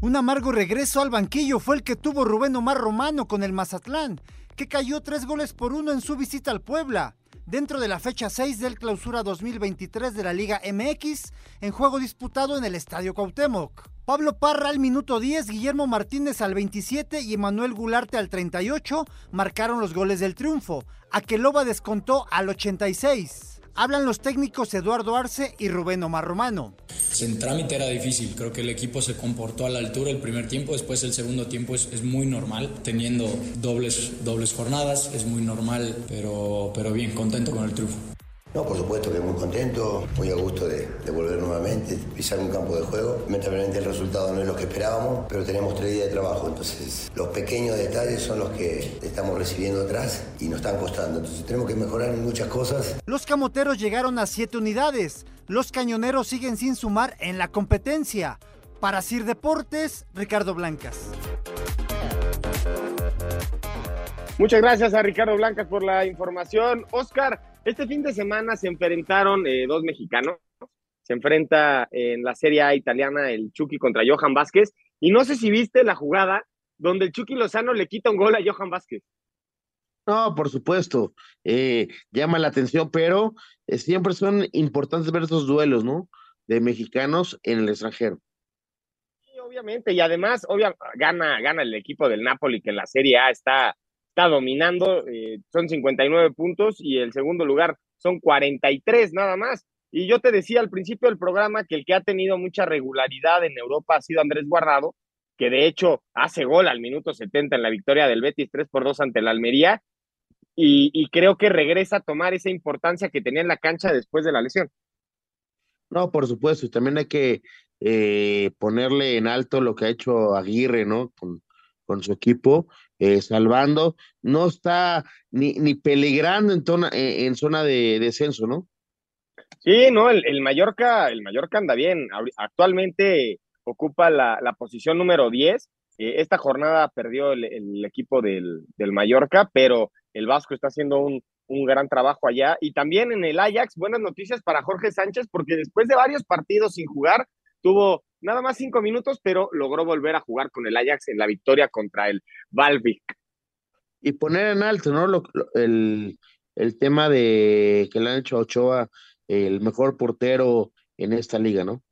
Un amargo regreso al banquillo fue el que tuvo Rubén Omar Romano con el Mazatlán, que cayó tres goles por uno en su visita al Puebla dentro de la fecha 6 del clausura 2023 de la Liga MX en juego disputado en el Estadio Cuauhtémoc. Pablo Parra al minuto 10, Guillermo Martínez al 27 y Emanuel Gularte al 38 marcaron los goles del triunfo. Aqueloba descontó al 86. Hablan los técnicos Eduardo Arce y Rubén Omar Romano. En trámite era difícil, creo que el equipo se comportó a la altura el primer tiempo, después el segundo tiempo es, es muy normal, teniendo dobles, dobles jornadas, es muy normal, pero, pero bien, contento con el triunfo. No, por supuesto que muy contento, muy a gusto de, volver nuevamente, pisar un campo de juego. Lamentablemente el resultado no es lo que esperábamos, pero tenemos tres días de trabajo, entonces los pequeños detalles son los que estamos recibiendo atrás y nos están costando. Entonces tenemos que mejorar en muchas cosas. Los camoteros llegaron a siete unidades, los cañoneros siguen sin sumar en la competencia. Para Sir Deportes, Ricardo Blancas. Muchas gracias a Ricardo Blancas por la información. Oscar, este fin de semana se enfrentaron eh, dos mexicanos. Se enfrenta en la Serie A italiana el Chucky contra Johan Vázquez. Y no sé si viste la jugada donde el Chucky Lozano le quita un gol a Johan Vázquez. No, por supuesto, eh, llama la atención, pero eh, siempre son importantes ver esos duelos, ¿no? De mexicanos en el extranjero. Sí, obviamente, y además, obviamente, gana, gana el equipo del Napoli, que en la Serie A está está dominando, eh, son 59 puntos y el segundo lugar son 43 nada más. Y yo te decía al principio del programa que el que ha tenido mucha regularidad en Europa ha sido Andrés Guardado, que de hecho hace gol al minuto 70 en la victoria del Betis 3 por 2 ante la Almería. Y, creo que regresa a tomar esa importancia que tenía en la cancha después de la lesión. No, por supuesto, y también hay que eh, ponerle en alto lo que ha hecho Aguirre, ¿no? Con su equipo, eh, salvando, no está ni, ni peligrando en, zona, eh, en zona de descenso, ¿no? Sí, no, el, Mallorca, el Mallorca anda bien. Actualmente ocupa la, la posición número 10. Eh, esta jornada perdió el, equipo del, del, Mallorca, pero el Vasco está haciendo un, un gran trabajo allá. Y también en el Ajax, buenas noticias para Jorge Sánchez, porque después de varios partidos sin jugar, tuvo nada más cinco minutos, pero logró volver a jugar con el Ajax en la victoria contra el Valvik. Y poner en alto, ¿no? el, el tema de que le han hecho a Ochoa el mejor portero en esta liga, ¿no?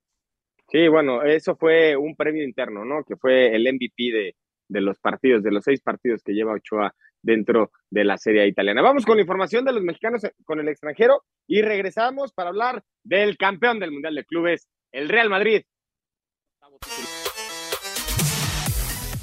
Sí, bueno, eso fue un premio interno, ¿no? Que fue el MVP de, de los partidos, de los seis partidos que lleva Ochoa dentro de la Serie italiana. Vamos con la información de los mexicanos con el extranjero y regresamos para hablar del campeón del Mundial de Clubes, el Real Madrid. people.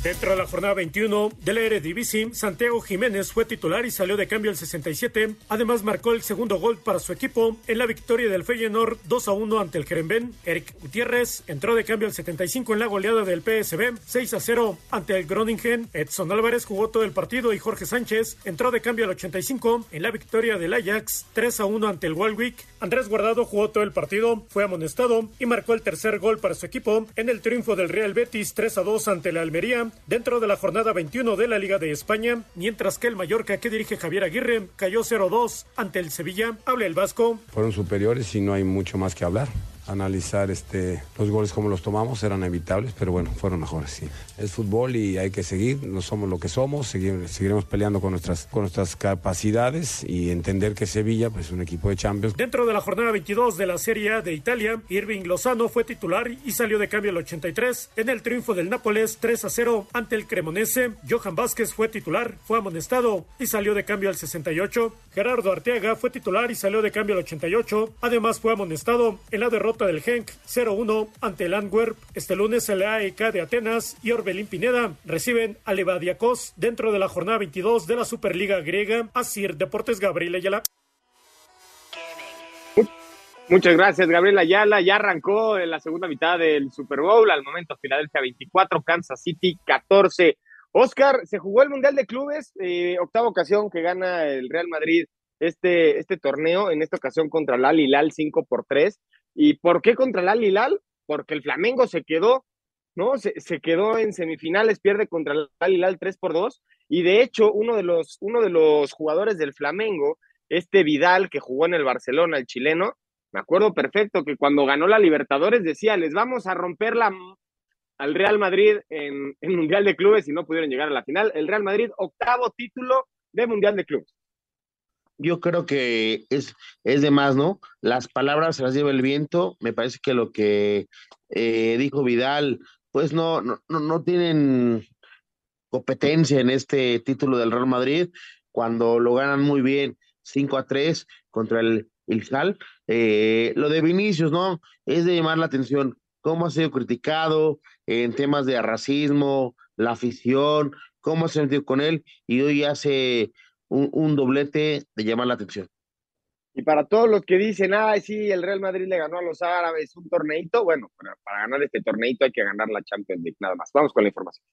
Dentro de la jornada 21 de Eredivisie, Santiago Jiménez fue titular y salió de cambio al 67. Además, marcó el segundo gol para su equipo en la victoria del Feyenoord 2 a 1 ante el Jeremben. Eric Gutiérrez entró de cambio al 75 en la goleada del PSB 6 a 0 ante el Groningen. Edson Álvarez jugó todo el partido y Jorge Sánchez entró de cambio al 85 en la victoria del Ajax 3 a 1 ante el Walwick. Andrés Guardado jugó todo el partido, fue amonestado y marcó el tercer gol para su equipo en el triunfo del Real Betis 3 a 2 ante la Almería dentro de la jornada 21 de la Liga de España, mientras que el Mallorca que dirige Javier Aguirre cayó 0-2 ante el Sevilla. Habla el Vasco. Fueron superiores y no hay mucho más que hablar analizar este, los goles como los tomamos, eran evitables, pero bueno, fueron mejores, sí. Es fútbol y hay que seguir, no somos lo que somos, seguiremos peleando con nuestras, con nuestras capacidades y entender que Sevilla pues, es un equipo de Champions. Dentro de la jornada 22 de la Serie A de Italia, Irving Lozano fue titular y salió de cambio al 83 en el triunfo del Nápoles 3 a 0 ante el Cremonese. Johan Vázquez fue titular, fue amonestado y salió de cambio al 68. Gerardo Arteaga fue titular y salió de cambio al 88. Además fue amonestado en la derrota del Genk 0-1 ante el Antwerp. Este lunes el AEK de Atenas y Orbelín Pineda reciben a Levadiakos dentro de la jornada 22 de la Superliga griega. Asir Deportes Gabriel Ayala. Muchas gracias, Gabriel Ayala. Ya arrancó en la segunda mitad del Super Bowl. Al momento, Filadelfia 24, Kansas City 14. Oscar, se jugó el Mundial de Clubes, eh, octava ocasión que gana el Real Madrid este, este torneo, en esta ocasión contra el Al Hilal 5 por 3. ¿Y por qué contra el Al Hilal? Porque el Flamengo se quedó, ¿no? Se, quedó en semifinales, pierde contra el Al Hilal 3 por 2. Y de hecho, uno de, los, uno de los jugadores del Flamengo, este Vidal que jugó en el Barcelona, el chileno, me acuerdo perfecto que cuando ganó la Libertadores decía, les vamos a romper la, al Real Madrid en, en Mundial de Clubes y no pudieron llegar a la final. El Real Madrid, octavo título de Mundial de Clubes yo creo que es, es de más, ¿no? Las palabras se las lleva el viento. Me parece que lo que eh, dijo Vidal, pues no, no, no tienen competencia en este título del Real Madrid cuando lo ganan muy bien 5 a 3 contra el Ilhal. Eh, lo de Vinicius, ¿no? Es de llamar la atención cómo ha sido criticado en temas de racismo, la afición, cómo ha sentido con él y hoy hace un, doblete de llamar la atención. Y para todos los que dicen, ah, sí, el Real Madrid le ganó a los árabes un torneito, bueno, para, para ganar este torneito hay que ganar la Champions League, nada más. Vamos con la información.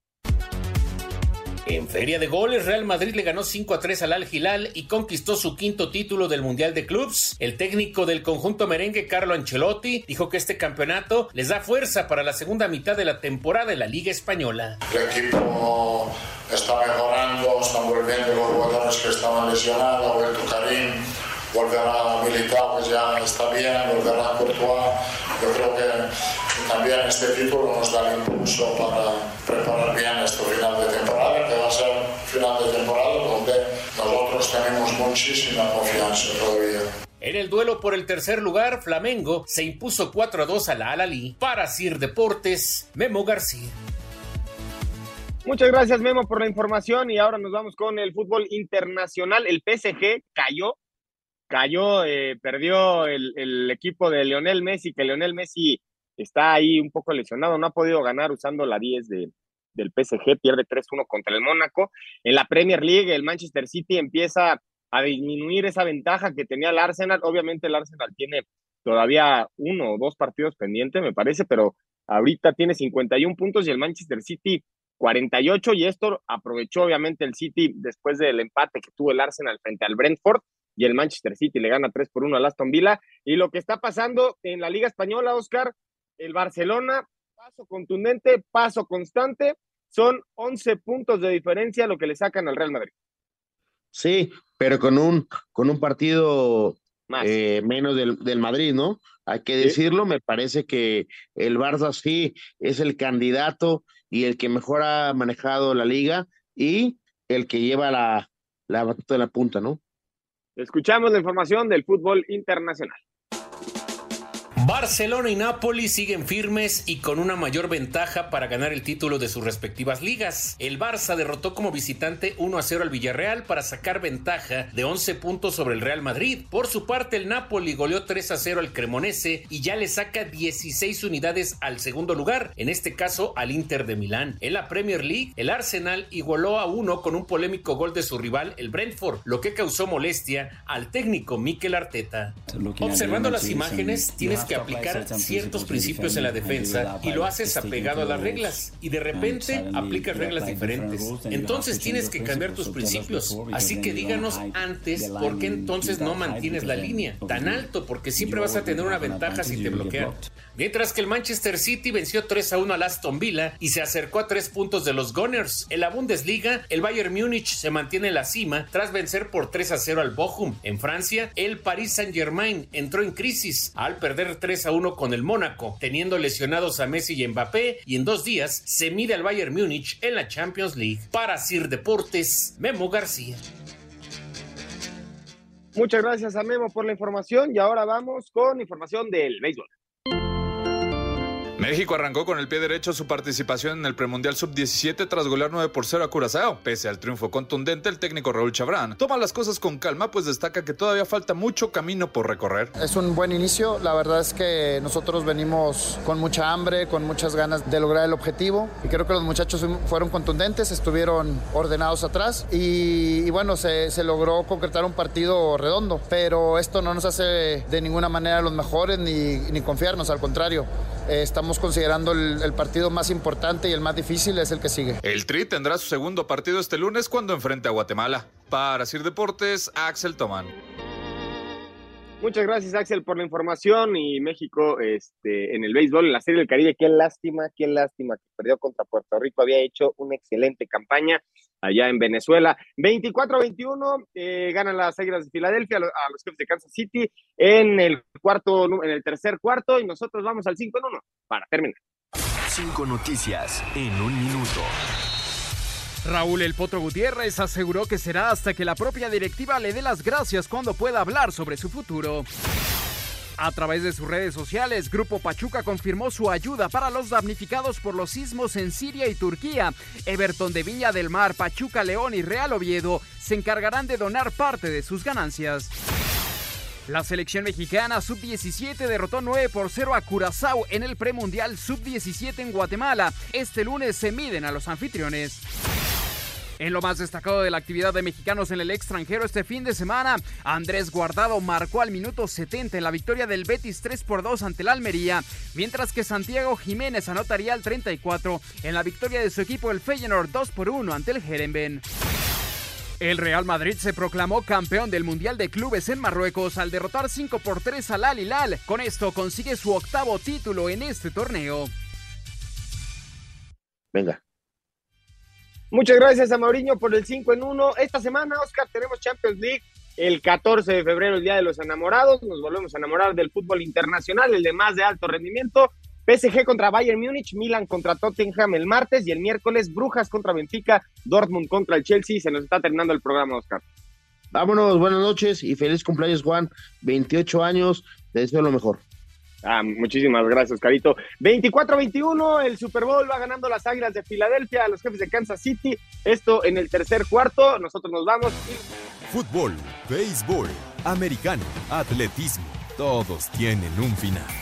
En feria de goles, Real Madrid le ganó 5 a 3 al Al Hilal y conquistó su quinto título del Mundial de Clubs. El técnico del conjunto merengue, Carlo Ancelotti, dijo que este campeonato les da fuerza para la segunda mitad de la temporada de la Liga Española. El equipo está mejorando, están volviendo los jugadores que estaban lesionados, ha vuelto Karim, volverá Militao, que ya está bien, volverá Courtois. Yo creo que también este título nos da el impulso para preparar bien este final de temporada, que va a ser final de temporada donde nosotros tenemos muchísima confianza todavía. En el duelo por el tercer lugar, Flamengo se impuso 4 a 2 a la Alali. Para Sir Deportes, Memo García. Muchas gracias, Memo, por la información. Y ahora nos vamos con el fútbol internacional. El PSG cayó, cayó, eh, perdió el, el, equipo de Leonel Messi, que Leonel Messi está ahí un poco lesionado, no ha podido ganar usando la 10 de, del PSG, pierde 3-1 contra el Mónaco. En la Premier League, el Manchester City empieza a disminuir esa ventaja que tenía el Arsenal. Obviamente el Arsenal tiene todavía uno o dos partidos pendientes, me parece, pero ahorita tiene 51 puntos y el Manchester City 48 y esto aprovechó obviamente el City después del empate que tuvo el Arsenal frente al Brentford y el Manchester City le gana 3 por 1 al Aston Villa. Y lo que está pasando en la Liga Española, Oscar, el Barcelona, paso contundente, paso constante, son 11 puntos de diferencia lo que le sacan al Real Madrid. Sí, pero con un, con un partido eh, menos del, del, Madrid, ¿no? Hay que decirlo, me parece que el Barça sí es el candidato y el que mejor ha manejado la liga y el que lleva la, la batuta de la punta, ¿no? Escuchamos la información del fútbol internacional. Barcelona y Napoli siguen firmes y con una mayor ventaja para ganar el título de sus respectivas ligas. El Barça derrotó como visitante 1 a 0 al Villarreal para sacar ventaja de 11 puntos sobre el Real Madrid. Por su parte, el Napoli goleó 3 a 0 al Cremonese y ya le saca 16 unidades al segundo lugar, en este caso al Inter de Milán. En la Premier League, el Arsenal igualó a 1 con un polémico gol de su rival, el Brentford, lo que causó molestia al técnico Mikel Arteta. Observando las imágenes, tienes que aplicar ciertos principios en la defensa y lo haces apegado a las reglas y de repente aplicas reglas diferentes. Entonces tienes que cambiar tus principios. Así que díganos antes por qué entonces no mantienes la línea tan alto porque siempre vas a tener una ventaja si te bloquean. Mientras que el Manchester City venció 3 a 1 al Aston Villa y se acercó a 3 puntos de los Gunners. En la Bundesliga, el Bayern Múnich se mantiene en la cima tras vencer por 3 a 0 al Bochum. En Francia, el Paris Saint-Germain entró en crisis al perder 3 a 1 con el Mónaco, teniendo lesionados a Messi y Mbappé, y en dos días se mide al Bayern Múnich en la Champions League. Para Sir Deportes, Memo García. Muchas gracias a Memo por la información y ahora vamos con información del béisbol. México arrancó con el pie derecho su participación en el premundial sub-17 tras golear 9 por 0 a Curazao. Pese al triunfo contundente, el técnico Raúl Chabrán toma las cosas con calma, pues destaca que todavía falta mucho camino por recorrer. Es un buen inicio, la verdad es que nosotros venimos con mucha hambre, con muchas ganas de lograr el objetivo y creo que los muchachos fueron contundentes, estuvieron ordenados atrás y, bueno, se, se logró concretar un partido redondo, pero esto no nos hace de ninguna manera los mejores ni, ni confiarnos, al contrario. Eh, estamos considerando el, partido más importante y el más difícil es el que sigue. El Tri tendrá su segundo partido este lunes cuando enfrente a Guatemala. Para Sir Deportes, Axel Tomán. Muchas gracias, Axel, por la información. Y México este, en el béisbol, en la Serie del Caribe, qué lástima, qué lástima que perdió contra Puerto Rico. Había hecho una excelente campaña allá en Venezuela. 24-21, eh, ganan las Águilas de Filadelfia a los, jefes de Kansas City en el cuarto, en el tercer cuarto, y nosotros vamos al 5 en 1 para terminar. Cinco noticias en un minuto. Raúl El Potro Gutiérrez aseguró que será hasta que la propia directiva le dé las gracias cuando pueda hablar sobre su futuro. A través de sus redes sociales, Grupo Pachuca confirmó su ayuda para los damnificados por los sismos en Siria y Turquía. Everton de Viña del Mar, Pachuca León y Real Oviedo se encargarán de donar parte de sus ganancias. La selección mexicana sub-17 derrotó 9 por 0 a Curazao en el premundial sub-17 en Guatemala. Este lunes se miden a los anfitriones. En lo más destacado de la actividad de mexicanos en el extranjero este fin de semana, Andrés Guardado marcó al minuto 70 en la victoria del Betis 3 por 2 ante el Almería, mientras que Santiago Jiménez anotaría al 34 en la victoria de su equipo el Feyenoord 2 por 1 ante el Jerenben. El Real Madrid se proclamó campeón del Mundial de Clubes en Marruecos al derrotar 5 por 3 al Al Hilal. Con esto consigue su octavo título en este torneo. Venga. Muchas gracias a Mauriño por el 5 en 1. Esta semana, Oscar, tenemos Champions League. El 14 de febrero, el Día de los Enamorados. Nos volvemos a enamorar del fútbol internacional, el de más de alto rendimiento. PSG contra Bayern Múnich, Milan contra Tottenham el martes y el miércoles Brujas contra Benfica, Dortmund contra el Chelsea. Se nos está terminando el programa, Oscar. Vámonos, buenas noches y feliz cumpleaños, Juan. 28 años, te deseo lo mejor. Ah, muchísimas gracias, Carito. 24-21, el Super Bowl va ganando las Águilas de Filadelfia a los jefes de Kansas City. Esto en el tercer cuarto. Nosotros nos vamos. Fútbol, béisbol, americano, atletismo. Todos tienen un final.